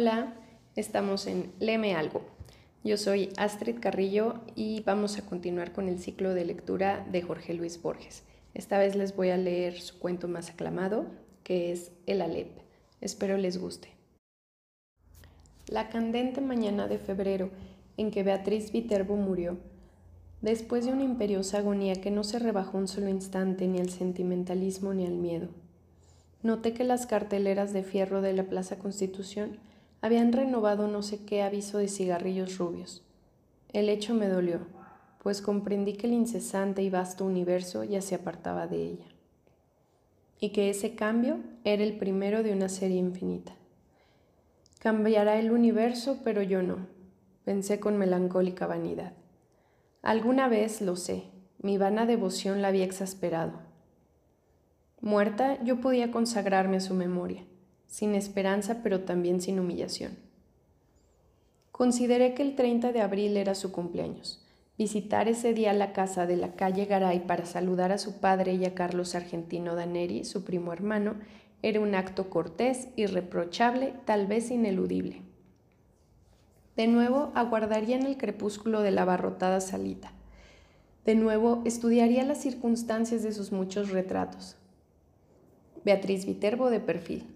Hola, estamos en Leme Algo. Yo soy Astrid Carrillo y vamos a continuar con el ciclo de lectura de Jorge Luis Borges. Esta vez les voy a leer su cuento más aclamado, que es El Alep. Espero les guste. La candente mañana de febrero en que Beatriz Viterbo murió, después de una imperiosa agonía que no se rebajó un solo instante ni al sentimentalismo ni al miedo. Noté que las carteleras de fierro de la Plaza Constitución habían renovado no sé qué aviso de cigarrillos rubios. El hecho me dolió, pues comprendí que el incesante y vasto universo ya se apartaba de ella, y que ese cambio era el primero de una serie infinita. Cambiará el universo, pero yo no, pensé con melancólica vanidad. Alguna vez, lo sé, mi vana devoción la había exasperado. Muerta, yo podía consagrarme a su memoria sin esperanza pero también sin humillación. Consideré que el 30 de abril era su cumpleaños. Visitar ese día la casa de la calle Garay para saludar a su padre y a Carlos Argentino Daneri, su primo hermano, era un acto cortés, irreprochable, tal vez ineludible. De nuevo aguardaría en el crepúsculo de la abarrotada salita. De nuevo estudiaría las circunstancias de sus muchos retratos. Beatriz Viterbo de perfil,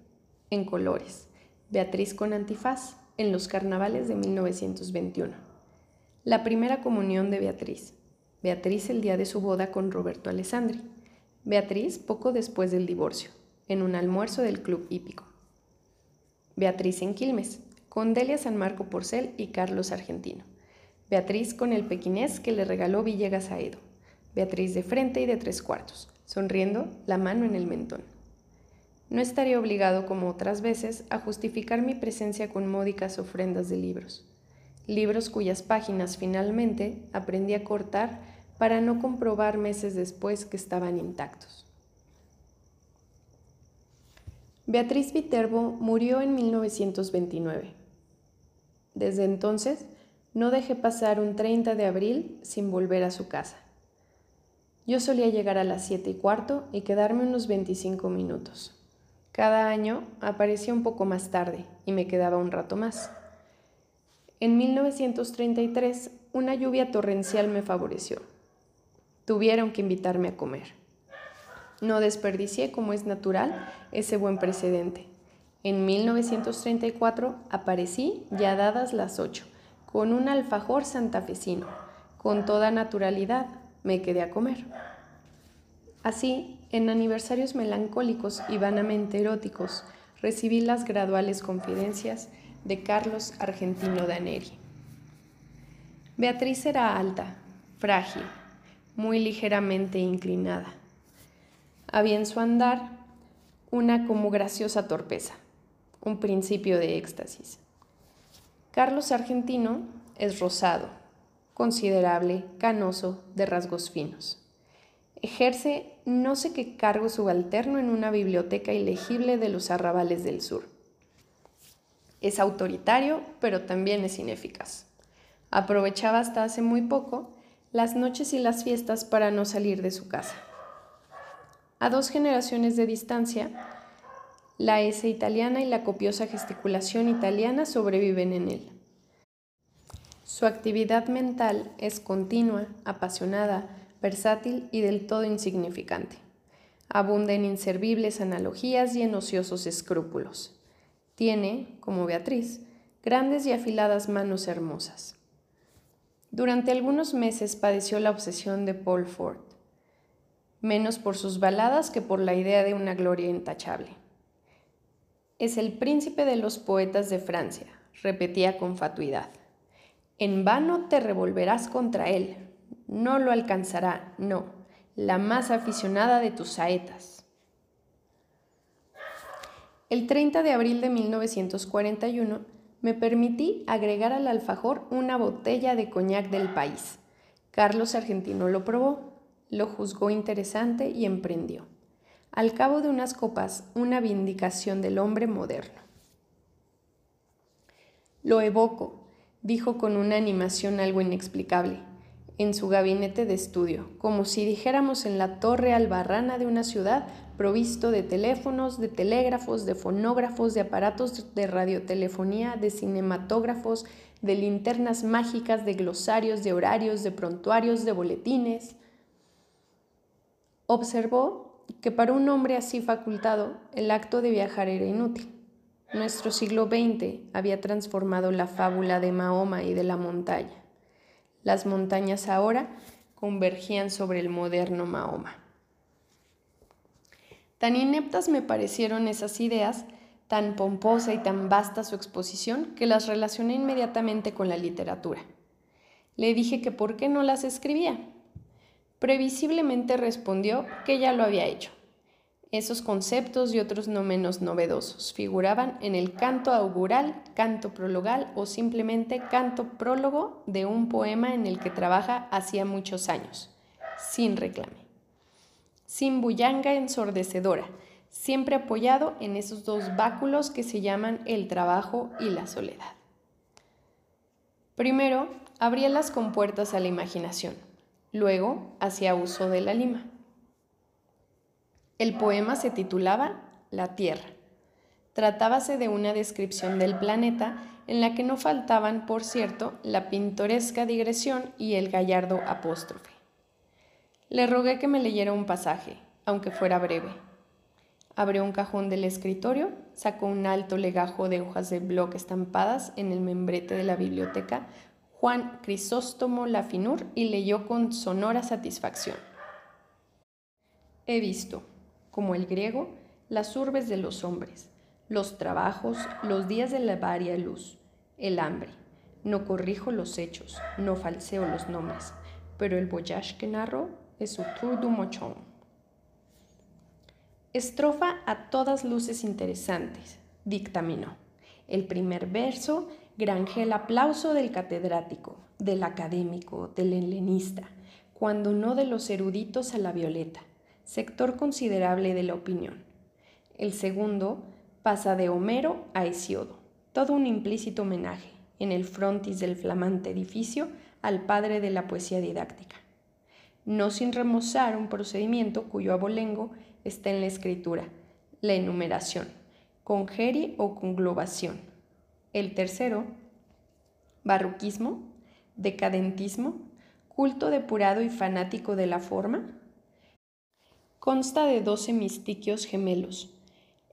en colores, Beatriz con antifaz, en los carnavales de 1921. La primera comunión de Beatriz. Beatriz el día de su boda con Roberto Alessandri. Beatriz poco después del divorcio, en un almuerzo del Club Hípico. Beatriz en Quilmes, con Delia San Marco Porcel y Carlos Argentino. Beatriz con el pequinés que le regaló Villegas a Edo. Beatriz de frente y de tres cuartos, sonriendo, la mano en el mentón no estaría obligado como otras veces a justificar mi presencia con módicas ofrendas de libros. Libros cuyas páginas finalmente aprendí a cortar para no comprobar meses después que estaban intactos. Beatriz Viterbo murió en 1929. Desde entonces, no dejé pasar un 30 de abril sin volver a su casa. Yo solía llegar a las 7 y cuarto y quedarme unos 25 minutos. Cada año aparecía un poco más tarde y me quedaba un rato más. En 1933, una lluvia torrencial me favoreció. Tuvieron que invitarme a comer. No desperdicié, como es natural, ese buen precedente. En 1934 aparecí, ya dadas las ocho, con un alfajor santafesino. Con toda naturalidad me quedé a comer. Así, en aniversarios melancólicos y vanamente eróticos, recibí las graduales confidencias de Carlos Argentino Daneri. Beatriz era alta, frágil, muy ligeramente inclinada. Había en su andar una como graciosa torpeza, un principio de éxtasis. Carlos Argentino es rosado, considerable, canoso, de rasgos finos. Ejerce no sé qué cargo subalterno en una biblioteca ilegible de los arrabales del sur. Es autoritario, pero también es ineficaz. Aprovechaba hasta hace muy poco las noches y las fiestas para no salir de su casa. A dos generaciones de distancia, la S italiana y la copiosa gesticulación italiana sobreviven en él. Su actividad mental es continua, apasionada, versátil y del todo insignificante. Abunda en inservibles analogías y en ociosos escrúpulos. Tiene, como Beatriz, grandes y afiladas manos hermosas. Durante algunos meses padeció la obsesión de Paul Ford, menos por sus baladas que por la idea de una gloria intachable. Es el príncipe de los poetas de Francia, repetía con fatuidad. En vano te revolverás contra él, no lo alcanzará, no, la más aficionada de tus saetas. El 30 de abril de 1941 me permití agregar al alfajor una botella de coñac del país. Carlos Argentino lo probó, lo juzgó interesante y emprendió. Al cabo de unas copas, una vindicación del hombre moderno. Lo evoco, dijo con una animación algo inexplicable en su gabinete de estudio, como si dijéramos en la torre albarrana de una ciudad provisto de teléfonos, de telégrafos, de fonógrafos, de aparatos de radiotelefonía, de cinematógrafos, de linternas mágicas, de glosarios, de horarios, de prontuarios, de boletines. Observó que para un hombre así facultado el acto de viajar era inútil. Nuestro siglo XX había transformado la fábula de Mahoma y de la montaña. Las montañas ahora convergían sobre el moderno Mahoma. Tan ineptas me parecieron esas ideas, tan pomposa y tan vasta su exposición, que las relacioné inmediatamente con la literatura. Le dije que por qué no las escribía. Previsiblemente respondió que ya lo había hecho. Esos conceptos y otros no menos novedosos figuraban en el canto augural, canto prologal o simplemente canto prólogo de un poema en el que trabaja hacía muchos años, sin reclame sin bullanga ensordecedora, siempre apoyado en esos dos báculos que se llaman el trabajo y la soledad. Primero, abría las compuertas a la imaginación, luego hacía uso de la lima. El poema se titulaba La Tierra. Tratábase de una descripción del planeta en la que no faltaban, por cierto, la pintoresca digresión y el gallardo apóstrofe. Le rogué que me leyera un pasaje, aunque fuera breve. Abrió un cajón del escritorio, sacó un alto legajo de hojas de bloc estampadas en el membrete de la biblioteca Juan Crisóstomo Lafinur y leyó con sonora satisfacción. He visto, como el griego, las urbes de los hombres, los trabajos, los días de la varia luz, el hambre. No corrijo los hechos, no falseo los nombres, pero el voyage que narro su tour du mochon. Estrofa a todas luces interesantes, dictaminó. El primer verso granje el aplauso del catedrático, del académico, del helenista, cuando no de los eruditos a la violeta, sector considerable de la opinión. El segundo pasa de Homero a Hesiodo, todo un implícito homenaje, en el frontis del flamante edificio, al padre de la poesía didáctica no sin remozar un procedimiento cuyo abolengo está en la escritura, la enumeración, congeri o conglobación. El tercero, barroquismo, decadentismo, culto depurado y fanático de la forma. Consta de doce mistiquios gemelos.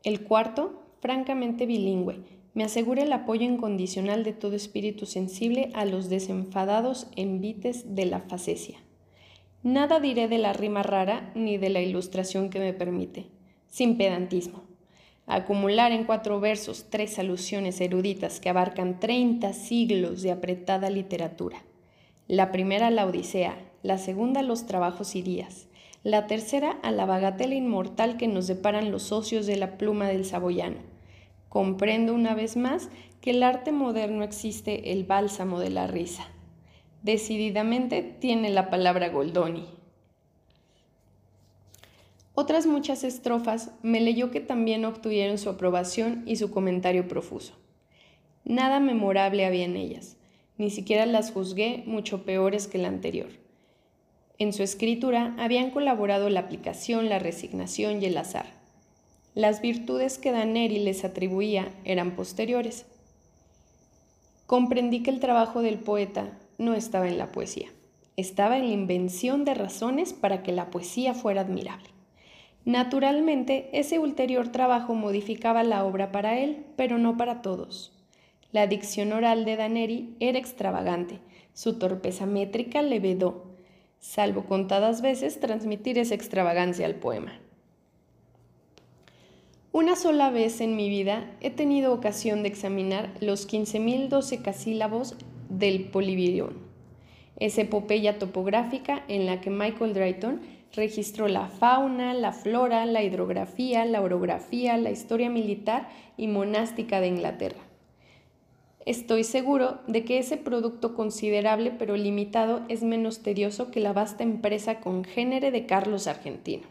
El cuarto, francamente bilingüe, me asegura el apoyo incondicional de todo espíritu sensible a los desenfadados envites de la facesia. Nada diré de la rima rara ni de la ilustración que me permite, sin pedantismo. Acumular en cuatro versos tres alusiones eruditas que abarcan 30 siglos de apretada literatura. La primera la Odisea, la segunda los trabajos y días, la tercera a la bagatela inmortal que nos deparan los socios de la pluma del saboyano. Comprendo una vez más que el arte moderno existe el bálsamo de la risa decididamente tiene la palabra Goldoni. Otras muchas estrofas me leyó que también obtuvieron su aprobación y su comentario profuso. Nada memorable había en ellas, ni siquiera las juzgué mucho peores que la anterior. En su escritura habían colaborado la aplicación, la resignación y el azar. Las virtudes que Daneri les atribuía eran posteriores. Comprendí que el trabajo del poeta no estaba en la poesía, estaba en la invención de razones para que la poesía fuera admirable. Naturalmente, ese ulterior trabajo modificaba la obra para él, pero no para todos. La dicción oral de Daneri era extravagante, su torpeza métrica le vedó, salvo contadas veces transmitir esa extravagancia al poema. Una sola vez en mi vida he tenido ocasión de examinar los 15.012 casílabos del Polivirión. Es epopeya topográfica en la que Michael Drayton registró la fauna, la flora, la hidrografía, la orografía, la historia militar y monástica de Inglaterra. Estoy seguro de que ese producto considerable pero limitado es menos tedioso que la vasta empresa congénere de Carlos Argentino.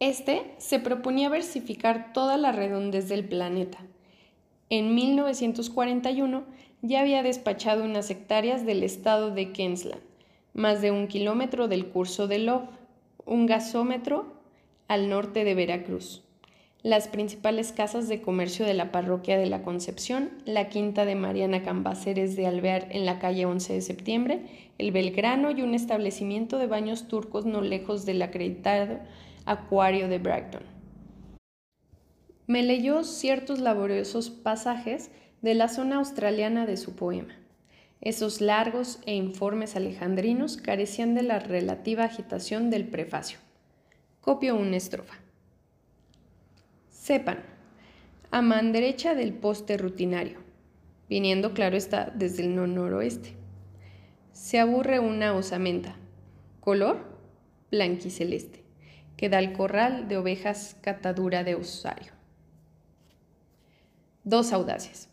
Este se proponía versificar toda la redondez del planeta, en 1941 ya había despachado unas hectáreas del estado de Queensland, más de un kilómetro del curso de Love, un gasómetro al norte de Veracruz. Las principales casas de comercio de la parroquia de la Concepción, la quinta de Mariana Cambaceres de Alvear en la calle 11 de septiembre, el Belgrano y un establecimiento de baños turcos no lejos del acreditado Acuario de Brighton. Me leyó ciertos laboriosos pasajes de la zona australiana de su poema. Esos largos e informes alejandrinos carecían de la relativa agitación del prefacio. Copio una estrofa. Sepan, a man derecha del poste rutinario, viniendo claro está desde el noroeste. Se aburre una osamenta, color blanquiceleste, que da el corral de ovejas catadura de osario. Dos audaces.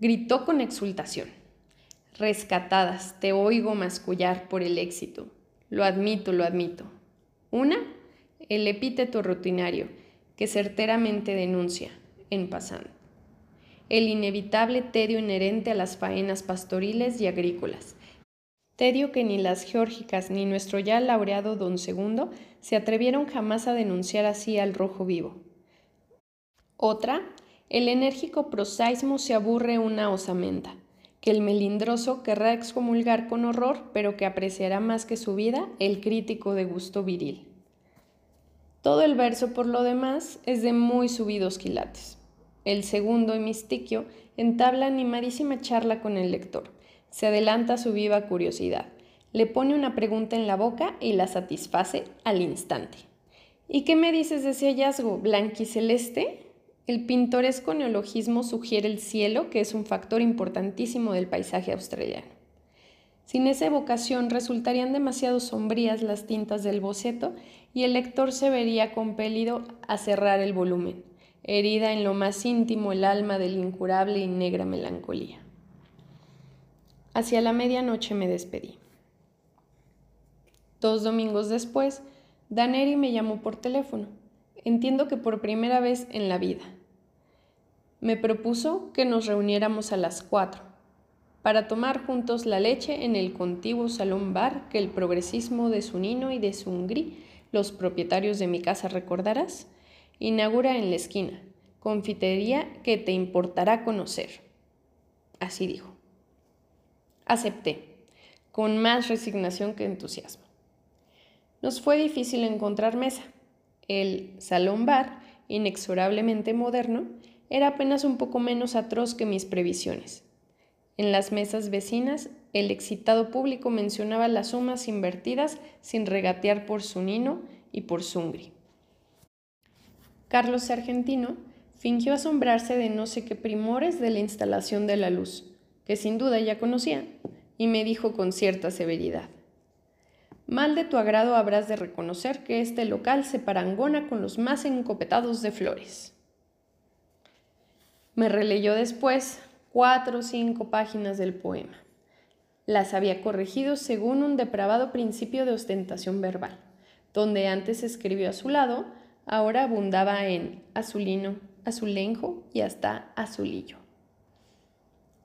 Gritó con exultación. Rescatadas, te oigo mascullar por el éxito. Lo admito, lo admito. Una, el epíteto rutinario, que certeramente denuncia, en pasando, el inevitable tedio inherente a las faenas pastoriles y agrícolas, tedio que ni las geórgicas ni nuestro ya laureado don Segundo se atrevieron jamás a denunciar así al rojo vivo. Otra, el enérgico prosaismo se aburre una osamenta, que el melindroso querrá excomulgar con horror, pero que apreciará más que su vida el crítico de gusto viril. Todo el verso, por lo demás, es de muy subidos quilates. El segundo hemistiquio entabla animadísima charla con el lector. Se adelanta su viva curiosidad. Le pone una pregunta en la boca y la satisface al instante. ¿Y qué me dices de ese hallazgo blanquiceleste? El pintoresco neologismo sugiere el cielo, que es un factor importantísimo del paisaje australiano. Sin esa evocación resultarían demasiado sombrías las tintas del boceto y el lector se vería compelido a cerrar el volumen, herida en lo más íntimo el alma del incurable y negra melancolía. Hacia la medianoche me despedí. Dos domingos después, Daneri me llamó por teléfono, entiendo que por primera vez en la vida. Me propuso que nos reuniéramos a las cuatro para tomar juntos la leche en el contiguo salón bar que el progresismo de Sunino y de Sungri los propietarios de mi casa recordarás, inaugura en la esquina, confitería que te importará conocer. Así dijo. Acepté, con más resignación que entusiasmo. Nos fue difícil encontrar mesa. El salón bar, inexorablemente moderno, era apenas un poco menos atroz que mis previsiones. En las mesas vecinas el excitado público mencionaba las sumas invertidas sin regatear por su nino y por Sungri. Carlos Argentino fingió asombrarse de no sé qué primores de la instalación de la luz, que sin duda ya conocía, y me dijo con cierta severidad. Mal de tu agrado habrás de reconocer que este local se parangona con los más encopetados de flores. Me releyó después cuatro o cinco páginas del poema. Las había corregido según un depravado principio de ostentación verbal. Donde antes escribió a su lado, ahora abundaba en azulino, azulenjo y hasta azulillo.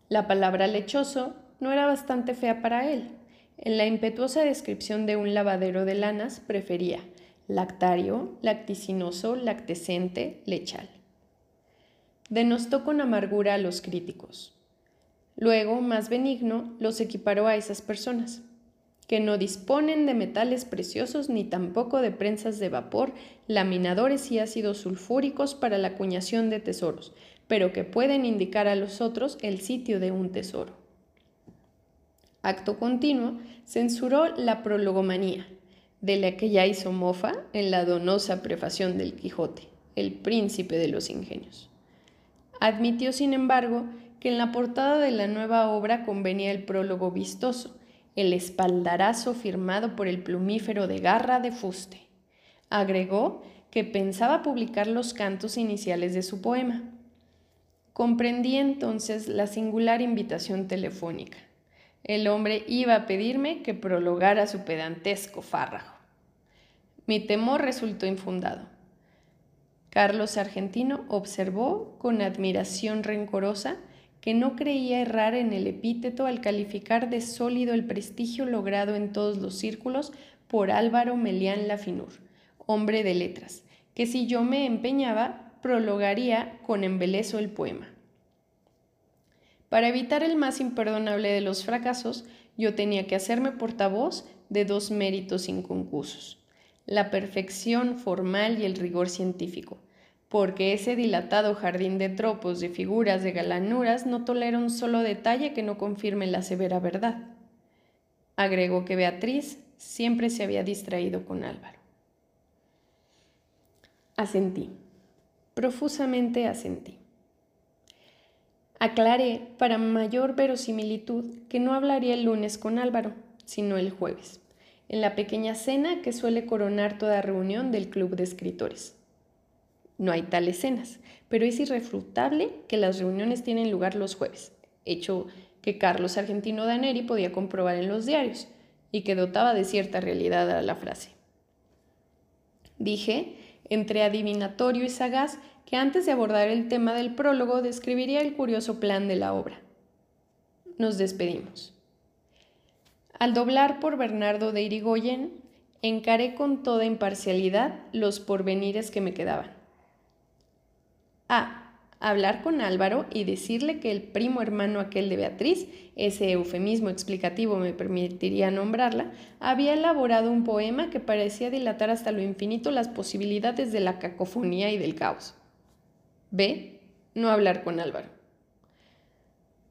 La palabra lechoso no era bastante fea para él. En la impetuosa descripción de un lavadero de lanas prefería lactario, lacticinoso, lactescente, lechal. Denostó con amargura a los críticos. Luego, más benigno, los equiparó a esas personas, que no disponen de metales preciosos ni tampoco de prensas de vapor, laminadores y ácidos sulfúricos para la acuñación de tesoros, pero que pueden indicar a los otros el sitio de un tesoro. Acto continuo, censuró la prologomanía, de la que ya hizo mofa en la donosa prefación del Quijote, el príncipe de los ingenios. Admitió, sin embargo, que en la portada de la nueva obra convenía el prólogo vistoso, el espaldarazo firmado por el plumífero de garra de fuste. Agregó que pensaba publicar los cantos iniciales de su poema. Comprendí entonces la singular invitación telefónica. El hombre iba a pedirme que prologara su pedantesco fárrago. Mi temor resultó infundado. Carlos Argentino observó con admiración rencorosa que no creía errar en el epíteto al calificar de sólido el prestigio logrado en todos los círculos por Álvaro Melián Lafinur, hombre de letras, que si yo me empeñaba, prologaría con embelezo el poema. Para evitar el más imperdonable de los fracasos, yo tenía que hacerme portavoz de dos méritos inconclusos, la perfección formal y el rigor científico, porque ese dilatado jardín de tropos, de figuras, de galanuras, no tolera un solo detalle que no confirme la severa verdad. Agregó que Beatriz siempre se había distraído con Álvaro. Asentí, profusamente asentí. Aclaré, para mayor verosimilitud, que no hablaría el lunes con Álvaro, sino el jueves, en la pequeña cena que suele coronar toda reunión del club de escritores. No hay tales cenas, pero es irrefutable que las reuniones tienen lugar los jueves, hecho que Carlos Argentino Daneri podía comprobar en los diarios y que dotaba de cierta realidad a la frase. Dije, entre adivinatorio y sagaz, que antes de abordar el tema del prólogo describiría el curioso plan de la obra. Nos despedimos. Al doblar por Bernardo de Irigoyen, encaré con toda imparcialidad los porvenires que me quedaban. A. Hablar con Álvaro y decirle que el primo hermano aquel de Beatriz, ese eufemismo explicativo me permitiría nombrarla, había elaborado un poema que parecía dilatar hasta lo infinito las posibilidades de la cacofonía y del caos. B. No hablar con Álvaro.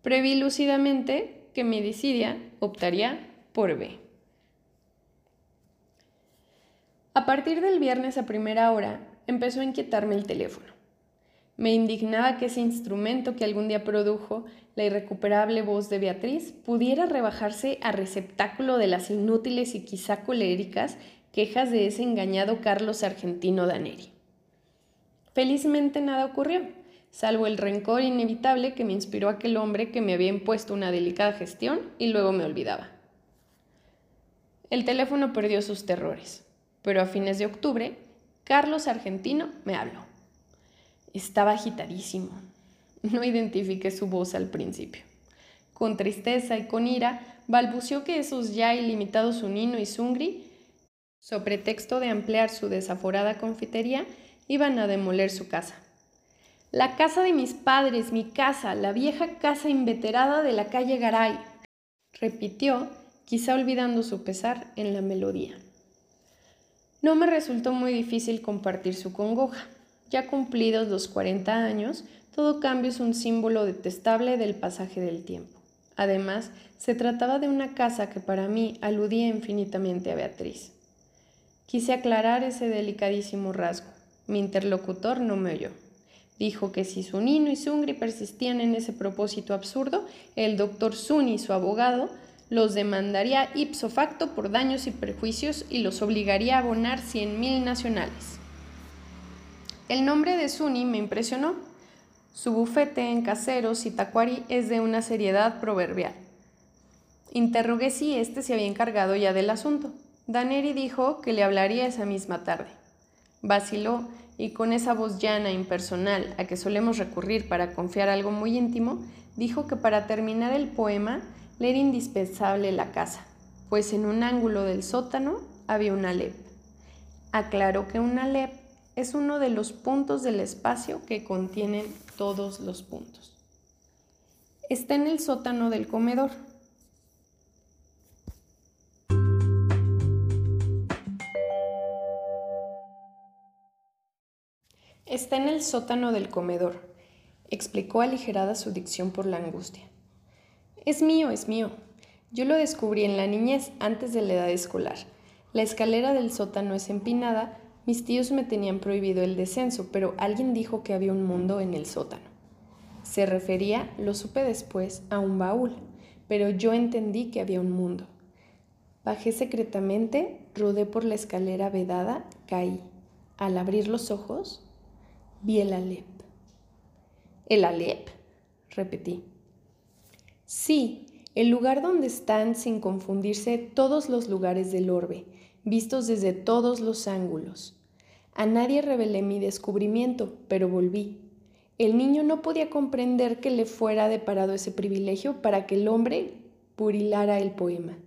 Preví lúcidamente que mi desidia optaría A partir del viernes a primera hora empezó a inquietarme el teléfono. Me indignaba que ese instrumento que algún día produjo la irrecuperable voz de Beatriz pudiera rebajarse a receptáculo de las inútiles y quizá coléricas quejas de ese engañado Carlos Argentino Daneri. Felizmente nada ocurrió, salvo el rencor inevitable que me inspiró aquel hombre que me había impuesto una delicada gestión y luego me olvidaba. El teléfono perdió sus terrores, pero a fines de octubre, Carlos Argentino me habló. Estaba agitadísimo. No identifiqué su voz al principio. Con tristeza y con ira, balbució que esos ya ilimitados Unino y Sungri, so pretexto de ampliar su desaforada confitería, iban a demoler su casa. La casa de mis padres, mi casa, la vieja casa inveterada de la calle Garay, repitió, quizá olvidando su pesar en la melodía. No me resultó muy difícil compartir su congoja. Ya cumplidos los 40 años, todo cambio es un símbolo detestable del pasaje del tiempo. Además, se trataba de una casa que para mí aludía infinitamente a Beatriz. Quise aclarar ese delicadísimo rasgo. Mi interlocutor no me oyó. Dijo que si Sunino y Sungri persistían en ese propósito absurdo, el doctor Suni, su abogado, los demandaría ipso facto por daños y perjuicios y los obligaría a abonar cien mil nacionales. El nombre de Suni me impresionó. Su bufete en caseros y tacuari es de una seriedad proverbial. Interrogué si éste se había encargado ya del asunto. Daneri dijo que le hablaría esa misma tarde. Vaciló y con esa voz llana e impersonal a que solemos recurrir para confiar algo muy íntimo, dijo que para terminar el poema le era indispensable la casa, pues en un ángulo del sótano había una lep. Aclaró que una lep es uno de los puntos del espacio que contienen todos los puntos. Está en el sótano del comedor, Está en el sótano del comedor, explicó aligerada su dicción por la angustia. Es mío, es mío. Yo lo descubrí en la niñez, antes de la edad escolar. La escalera del sótano es empinada, mis tíos me tenían prohibido el descenso, pero alguien dijo que había un mundo en el sótano. Se refería, lo supe después, a un baúl, pero yo entendí que había un mundo. Bajé secretamente, rodé por la escalera vedada, caí. Al abrir los ojos, vi el Alep. ¿El Alep? repetí. Sí, el lugar donde están sin confundirse todos los lugares del orbe, vistos desde todos los ángulos. A nadie revelé mi descubrimiento, pero volví. el niño no podía comprender que le fuera deparado ese privilegio para que el hombre purilara el poema.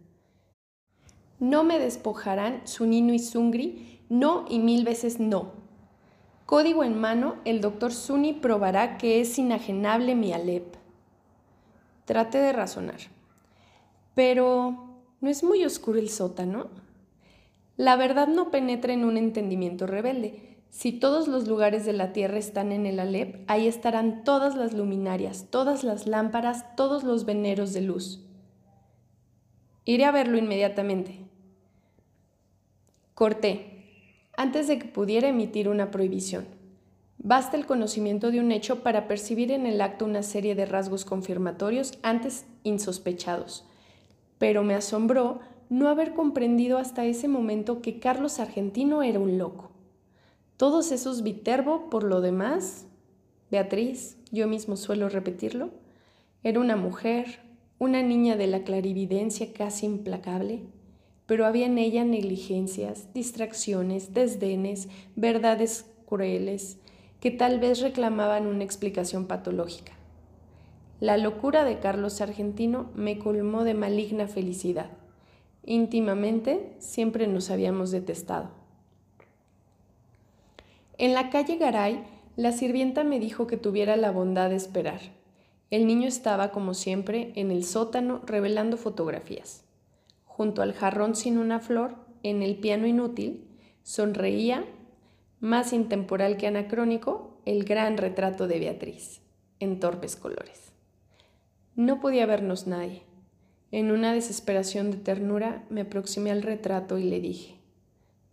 No me despojarán Sunino y Sungri, no y mil veces no. Código en mano, el doctor Suni probará que es inajenable mi Alep. Trate de razonar. Pero, ¿no es muy oscuro el sótano? La verdad no penetra en un entendimiento rebelde. Si todos los lugares de la tierra están en el Alep, ahí estarán todas las luminarias, todas las lámparas, todos los veneros de luz. Iré a verlo inmediatamente. Corté, antes de que pudiera emitir una prohibición. Basta el conocimiento de un hecho para percibir en el acto una serie de rasgos confirmatorios antes insospechados. Pero me asombró no haber comprendido hasta ese momento que Carlos Argentino era un loco. Todos esos Viterbo, por lo demás, Beatriz, yo mismo suelo repetirlo, era una mujer, una niña de la clarividencia casi implacable, pero había en ella negligencias, distracciones, desdenes, verdades crueles, que tal vez reclamaban una explicación patológica. La locura de Carlos Argentino me colmó de maligna felicidad. Íntimamente siempre nos habíamos detestado. En la calle Garay, la sirvienta me dijo que tuviera la bondad de esperar. El niño estaba, como siempre, en el sótano revelando fotografías. Junto al jarrón sin una flor, en el piano inútil, sonreía, más intemporal que anacrónico, el gran retrato de Beatriz, en torpes colores. No podía vernos nadie. En una desesperación de ternura me aproximé al retrato y le dije,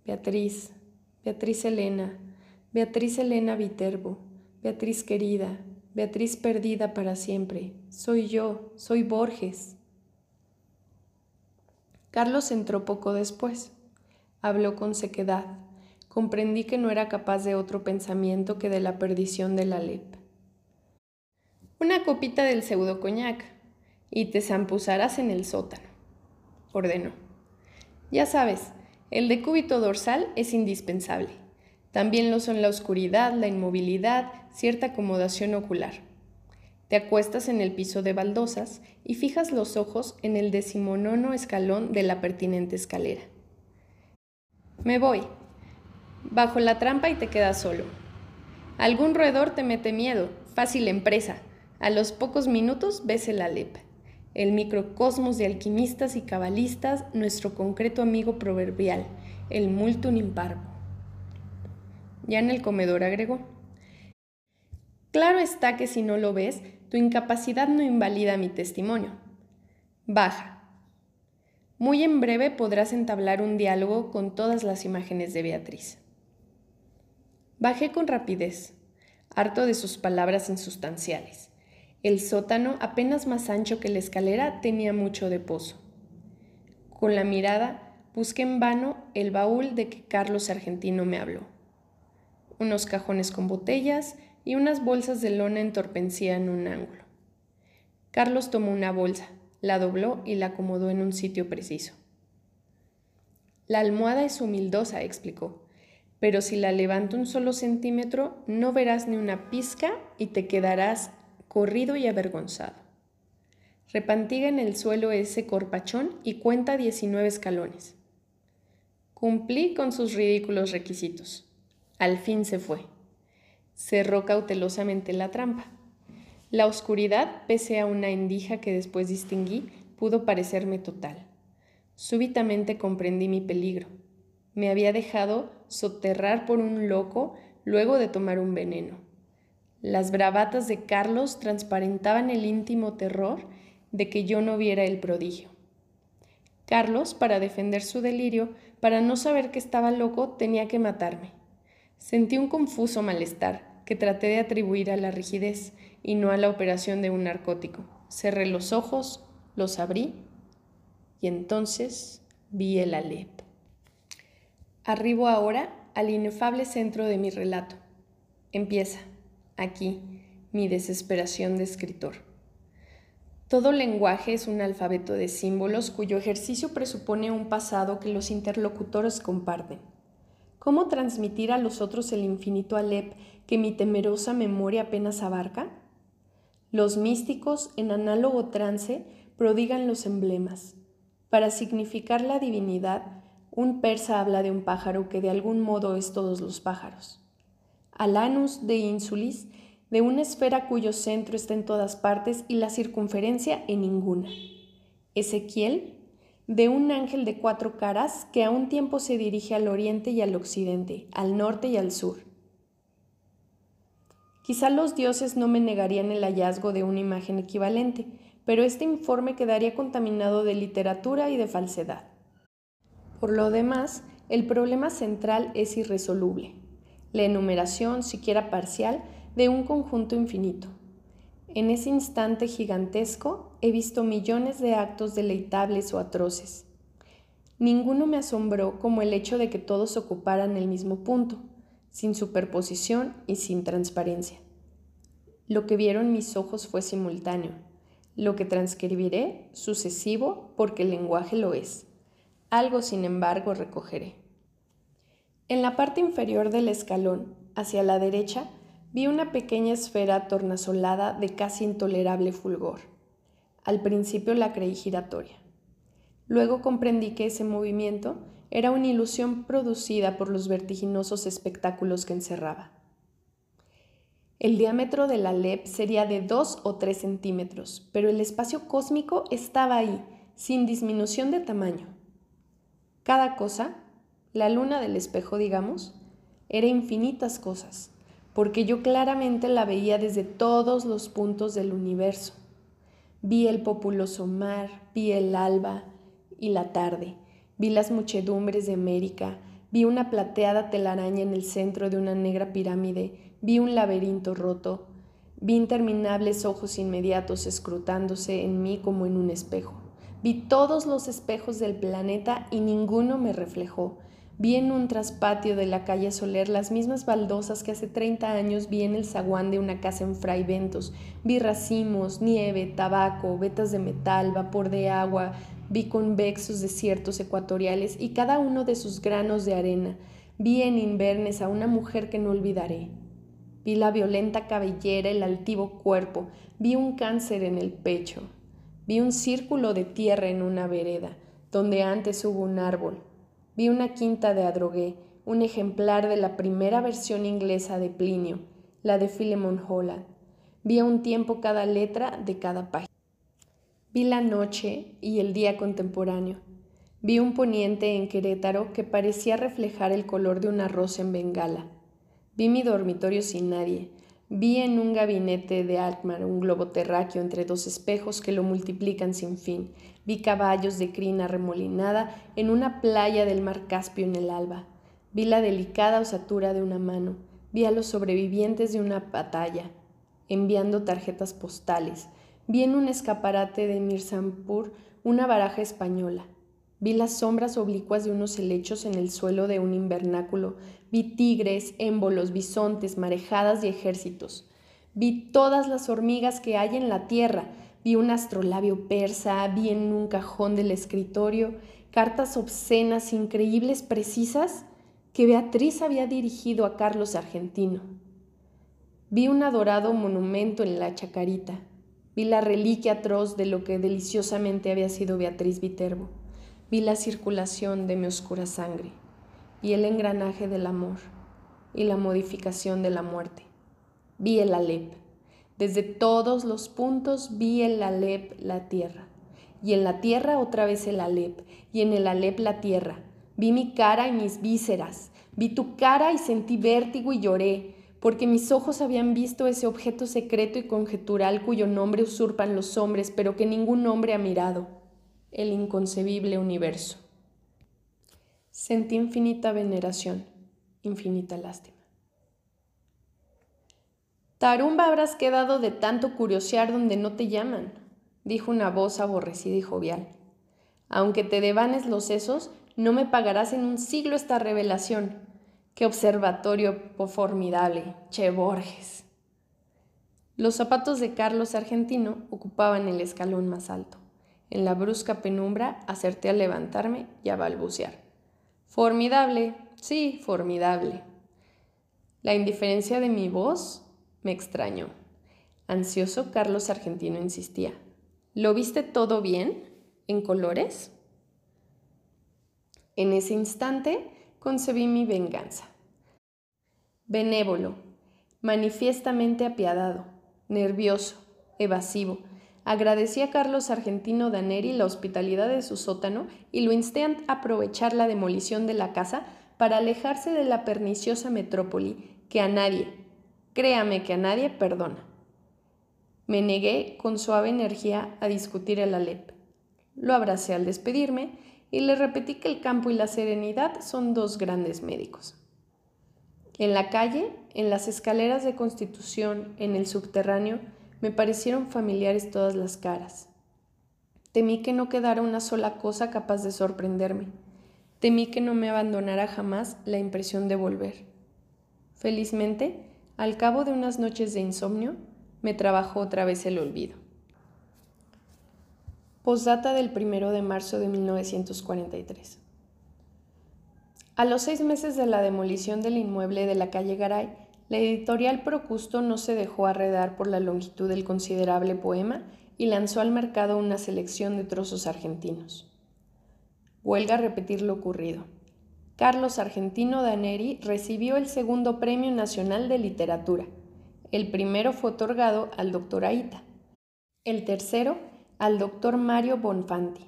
Beatriz, Beatriz Elena, Beatriz Elena Viterbo, Beatriz querida, Beatriz perdida para siempre, soy yo, soy Borges. Carlos entró poco después. Habló con sequedad. Comprendí que no era capaz de otro pensamiento que de la perdición de la LEP. Una copita del pseudo coñac y te zampuzarás en el sótano, ordenó. Ya sabes, el decúbito dorsal es indispensable. También lo son la oscuridad, la inmovilidad, cierta acomodación ocular. Te acuestas en el piso de baldosas y fijas los ojos en el decimonono escalón de la pertinente escalera. Me voy. Bajo la trampa y te quedas solo. Algún roedor te mete miedo, fácil empresa. A los pocos minutos ves el Alep, el microcosmos de alquimistas y cabalistas, nuestro concreto amigo proverbial, el multum imparvo. Ya en el comedor agregó. Claro está que si no lo ves, tu incapacidad no invalida mi testimonio. Baja. Muy en breve podrás entablar un diálogo con todas las imágenes de Beatriz. Bajé con rapidez, harto de sus palabras insustanciales. El sótano, apenas más ancho que la escalera, tenía mucho de pozo. Con la mirada busqué en vano el baúl de que Carlos Argentino me habló unos cajones con botellas y unas bolsas de lona entorpecían en un ángulo. Carlos tomó una bolsa, la dobló y la acomodó en un sitio preciso. La almohada es humildosa, explicó, pero si la levanto un solo centímetro no verás ni una pizca y te quedarás corrido y avergonzado. Repantiga en el suelo ese corpachón y cuenta 19 escalones. Cumplí con sus ridículos requisitos. Al fin se fue. Cerró cautelosamente la trampa. La oscuridad, pese a una endija que después distinguí, pudo parecerme total. Súbitamente comprendí mi peligro. Me había dejado soterrar por un loco luego de tomar un veneno. Las bravatas de Carlos transparentaban el íntimo terror de que yo no viera el prodigio. Carlos, para defender su delirio, para no saber que estaba loco, tenía que matarme. Sentí un confuso malestar que traté de atribuir a la rigidez y no a la operación de un narcótico. Cerré los ojos, los abrí y entonces vi el Alep. Arribo ahora al inefable centro de mi relato. Empieza, aquí, mi desesperación de escritor. Todo lenguaje es un alfabeto de símbolos cuyo ejercicio presupone un pasado que los interlocutores comparten. ¿Cómo transmitir a los otros el infinito Alep que mi temerosa memoria apenas abarca? Los místicos, en análogo trance, prodigan los emblemas. Para significar la divinidad, un persa habla de un pájaro que de algún modo es todos los pájaros. Alanus de Insulis, de una esfera cuyo centro está en todas partes y la circunferencia en ninguna. Ezequiel, de un ángel de cuatro caras que a un tiempo se dirige al oriente y al occidente, al norte y al sur. Quizá los dioses no me negarían el hallazgo de una imagen equivalente, pero este informe quedaría contaminado de literatura y de falsedad. Por lo demás, el problema central es irresoluble, la enumeración, siquiera parcial, de un conjunto infinito. En ese instante gigantesco he visto millones de actos deleitables o atroces. Ninguno me asombró como el hecho de que todos ocuparan el mismo punto, sin superposición y sin transparencia. Lo que vieron mis ojos fue simultáneo, lo que transcribiré sucesivo porque el lenguaje lo es. Algo, sin embargo, recogeré. En la parte inferior del escalón, hacia la derecha, vi una pequeña esfera tornasolada de casi intolerable fulgor. Al principio la creí giratoria. Luego comprendí que ese movimiento era una ilusión producida por los vertiginosos espectáculos que encerraba. El diámetro de la LEP sería de 2 o 3 centímetros, pero el espacio cósmico estaba ahí, sin disminución de tamaño. Cada cosa, la luna del espejo, digamos, era infinitas cosas, porque yo claramente la veía desde todos los puntos del universo. Vi el populoso mar, vi el alba y la tarde, vi las muchedumbres de América, vi una plateada telaraña en el centro de una negra pirámide, vi un laberinto roto, vi interminables ojos inmediatos escrutándose en mí como en un espejo. Vi todos los espejos del planeta y ninguno me reflejó. Vi en un traspatio de la calle Soler las mismas baldosas que hace 30 años vi en el zaguán de una casa en Fray Ventos. Vi racimos, nieve, tabaco, vetas de metal, vapor de agua, vi convexos desiertos ecuatoriales y cada uno de sus granos de arena. Vi en Invernes a una mujer que no olvidaré. Vi la violenta cabellera, el altivo cuerpo, vi un cáncer en el pecho. Vi un círculo de tierra en una vereda, donde antes hubo un árbol Vi una quinta de Adrogué, un ejemplar de la primera versión inglesa de Plinio, la de Philemon Holland. Vi a un tiempo cada letra de cada página. Vi la noche y el día contemporáneo. Vi un poniente en Querétaro que parecía reflejar el color de una rosa en Bengala. Vi mi dormitorio sin nadie. Vi en un gabinete de Altman un globo terráqueo entre dos espejos que lo multiplican sin fin. Vi caballos de crina remolinada en una playa del mar Caspio en el alba. Vi la delicada osatura de una mano. Vi a los sobrevivientes de una batalla, enviando tarjetas postales. Vi en un escaparate de Mirzampur una baraja española. Vi las sombras oblicuas de unos helechos en el suelo de un invernáculo. Vi tigres, émbolos, bisontes, marejadas y ejércitos. Vi todas las hormigas que hay en la tierra, vi un astrolabio persa, vi en un cajón del escritorio cartas obscenas, increíbles, precisas, que Beatriz había dirigido a Carlos Argentino. Vi un adorado monumento en la chacarita, vi la reliquia atroz de lo que deliciosamente había sido Beatriz Viterbo, vi la circulación de mi oscura sangre, vi el engranaje del amor y la modificación de la muerte, vi el Alep. Desde todos los puntos vi el Alep la tierra, y en la tierra otra vez el Alep, y en el Alep la tierra. Vi mi cara y mis vísceras, vi tu cara y sentí vértigo y lloré, porque mis ojos habían visto ese objeto secreto y conjetural cuyo nombre usurpan los hombres, pero que ningún hombre ha mirado, el inconcebible universo. Sentí infinita veneración, infinita lástima. Tarumba habrás quedado de tanto curiosear donde no te llaman, dijo una voz aborrecida y jovial. Aunque te devanes los sesos, no me pagarás en un siglo esta revelación. Qué observatorio formidable, Che Borges. Los zapatos de Carlos Argentino ocupaban el escalón más alto. En la brusca penumbra acerté a levantarme y a balbucear. Formidable, sí, formidable. La indiferencia de mi voz me extrañó. Ansioso, Carlos Argentino insistía. ¿Lo viste todo bien? ¿En colores? En ese instante concebí mi venganza. Benévolo, manifiestamente apiadado, nervioso, evasivo, agradecí a Carlos Argentino Daneri la hospitalidad de su sótano y lo insté a aprovechar la demolición de la casa para alejarse de la perniciosa metrópoli que a nadie, créame que a nadie perdona. Me negué con suave energía a discutir el Alep. Lo abracé al despedirme y le repetí que el campo y la serenidad son dos grandes médicos. En la calle, en las escaleras de Constitución, en el subterráneo, me parecieron familiares todas las caras. Temí que no quedara una sola cosa capaz de sorprenderme. Temí que no me abandonara jamás la impresión de volver. Felizmente, al cabo de unas noches de insomnio, me trabajó otra vez el olvido. Posdata del 1 de marzo de 1943. A los seis meses de la demolición del inmueble de la calle Garay, la editorial Procusto no se dejó arredar por la longitud del considerable poema y lanzó al mercado una selección de trozos argentinos. Huelga repetir lo ocurrido. Carlos Argentino Daneri recibió el segundo Premio Nacional de Literatura. El primero fue otorgado al doctor Aita. El tercero al doctor Mario Bonfanti.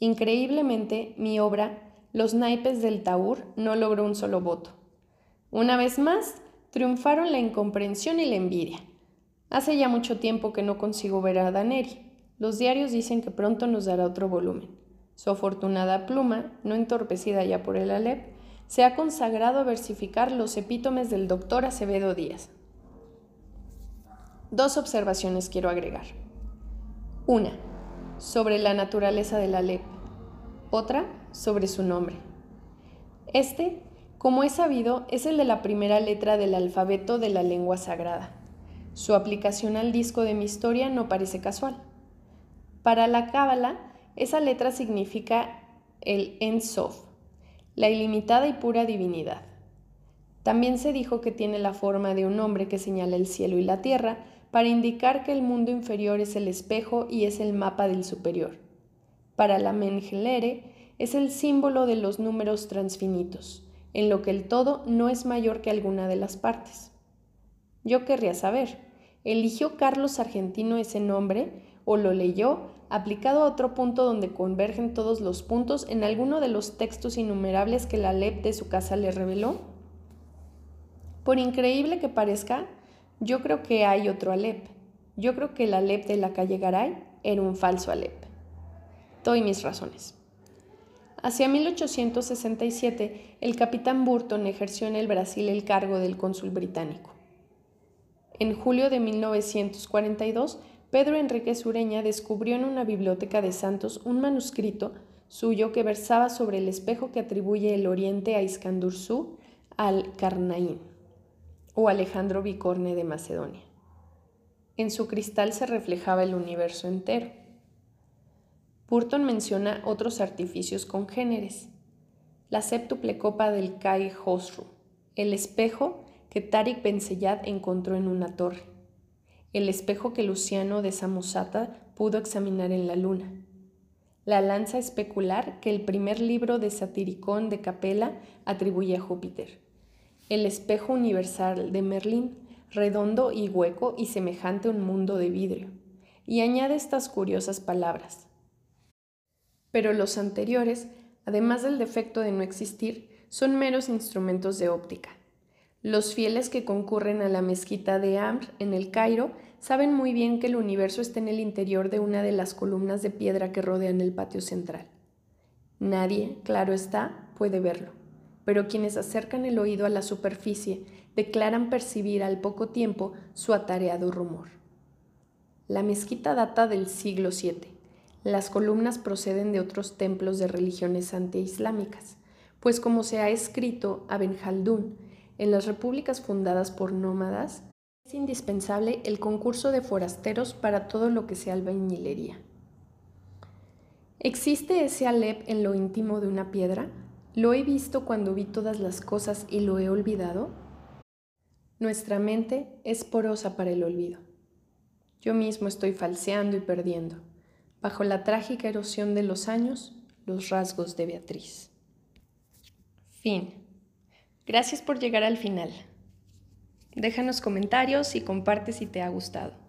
Increíblemente, mi obra, Los naipes del Taur, no logró un solo voto. Una vez más, triunfaron la incomprensión y la envidia. Hace ya mucho tiempo que no consigo ver a Daneri. Los diarios dicen que pronto nos dará otro volumen. Su afortunada pluma, no entorpecida ya por el Alep, se ha consagrado a versificar los epítomes del doctor Acevedo Díaz. Dos observaciones quiero agregar. Una, sobre la naturaleza del Alep. Otra, sobre su nombre. Este como es sabido, es el de la primera letra del alfabeto de la lengua sagrada. Su aplicación al disco de mi historia no parece casual. Para la Cábala, esa letra significa el Ensof, la ilimitada y pura divinidad. También se dijo que tiene la forma de un hombre que señala el cielo y la tierra para indicar que el mundo inferior es el espejo y es el mapa del superior. Para la Mengelere es el símbolo de los números transfinitos en lo que el todo no es mayor que alguna de las partes. Yo querría saber, ¿eligió Carlos Argentino ese nombre o lo leyó aplicado a otro punto donde convergen todos los puntos en alguno de los textos innumerables que la LEP de su casa le reveló? Por increíble que parezca, yo creo que hay otro Alep. Yo creo que el Alep de la calle Garay era un falso Alep. Doy mis razones. Hacia 1867, el capitán Burton ejerció en el Brasil el cargo del cónsul británico. En julio de 1942, Pedro Enrique Sureña descubrió en una biblioteca de Santos un manuscrito suyo que versaba sobre el espejo que atribuye el Oriente a Iskandursú al Carnaín o Alejandro Bicorne de Macedonia. En su cristal se reflejaba el universo entero. Burton menciona otros artificios congéneres. La séptuple copa del Kai Hosru, el espejo que Tariq Ben encontró en una torre, el espejo que Luciano de Samosata pudo examinar en la luna, la lanza especular que el primer libro de Satiricón de Capella atribuye a Júpiter, el espejo universal de Merlín, redondo y hueco y semejante a un mundo de vidrio, y añade estas curiosas palabras pero los anteriores, además del defecto de no existir, son meros instrumentos de óptica. Los fieles que concurren a la mezquita de Amr en el Cairo saben muy bien que el universo está en el interior de una de las columnas de piedra que rodean el patio central. Nadie, claro está, puede verlo, pero quienes acercan el oído a la superficie declaran percibir al poco tiempo su atareado rumor. La mezquita data del siglo VII las columnas proceden de otros templos de religiones antiislámicas, pues como se ha escrito a Ben Haldun, en las repúblicas fundadas por nómadas, es indispensable el concurso de forasteros para todo lo que sea albañilería. ¿Existe ese Alep en lo íntimo de una piedra? ¿Lo he visto cuando vi todas las cosas y lo he olvidado? Nuestra mente es porosa para el olvido. Yo mismo estoy falseando y perdiendo, bajo la trágica erosión de los años, los rasgos de Beatriz. Fin. Gracias por llegar al final. Déjanos comentarios y comparte si te ha gustado.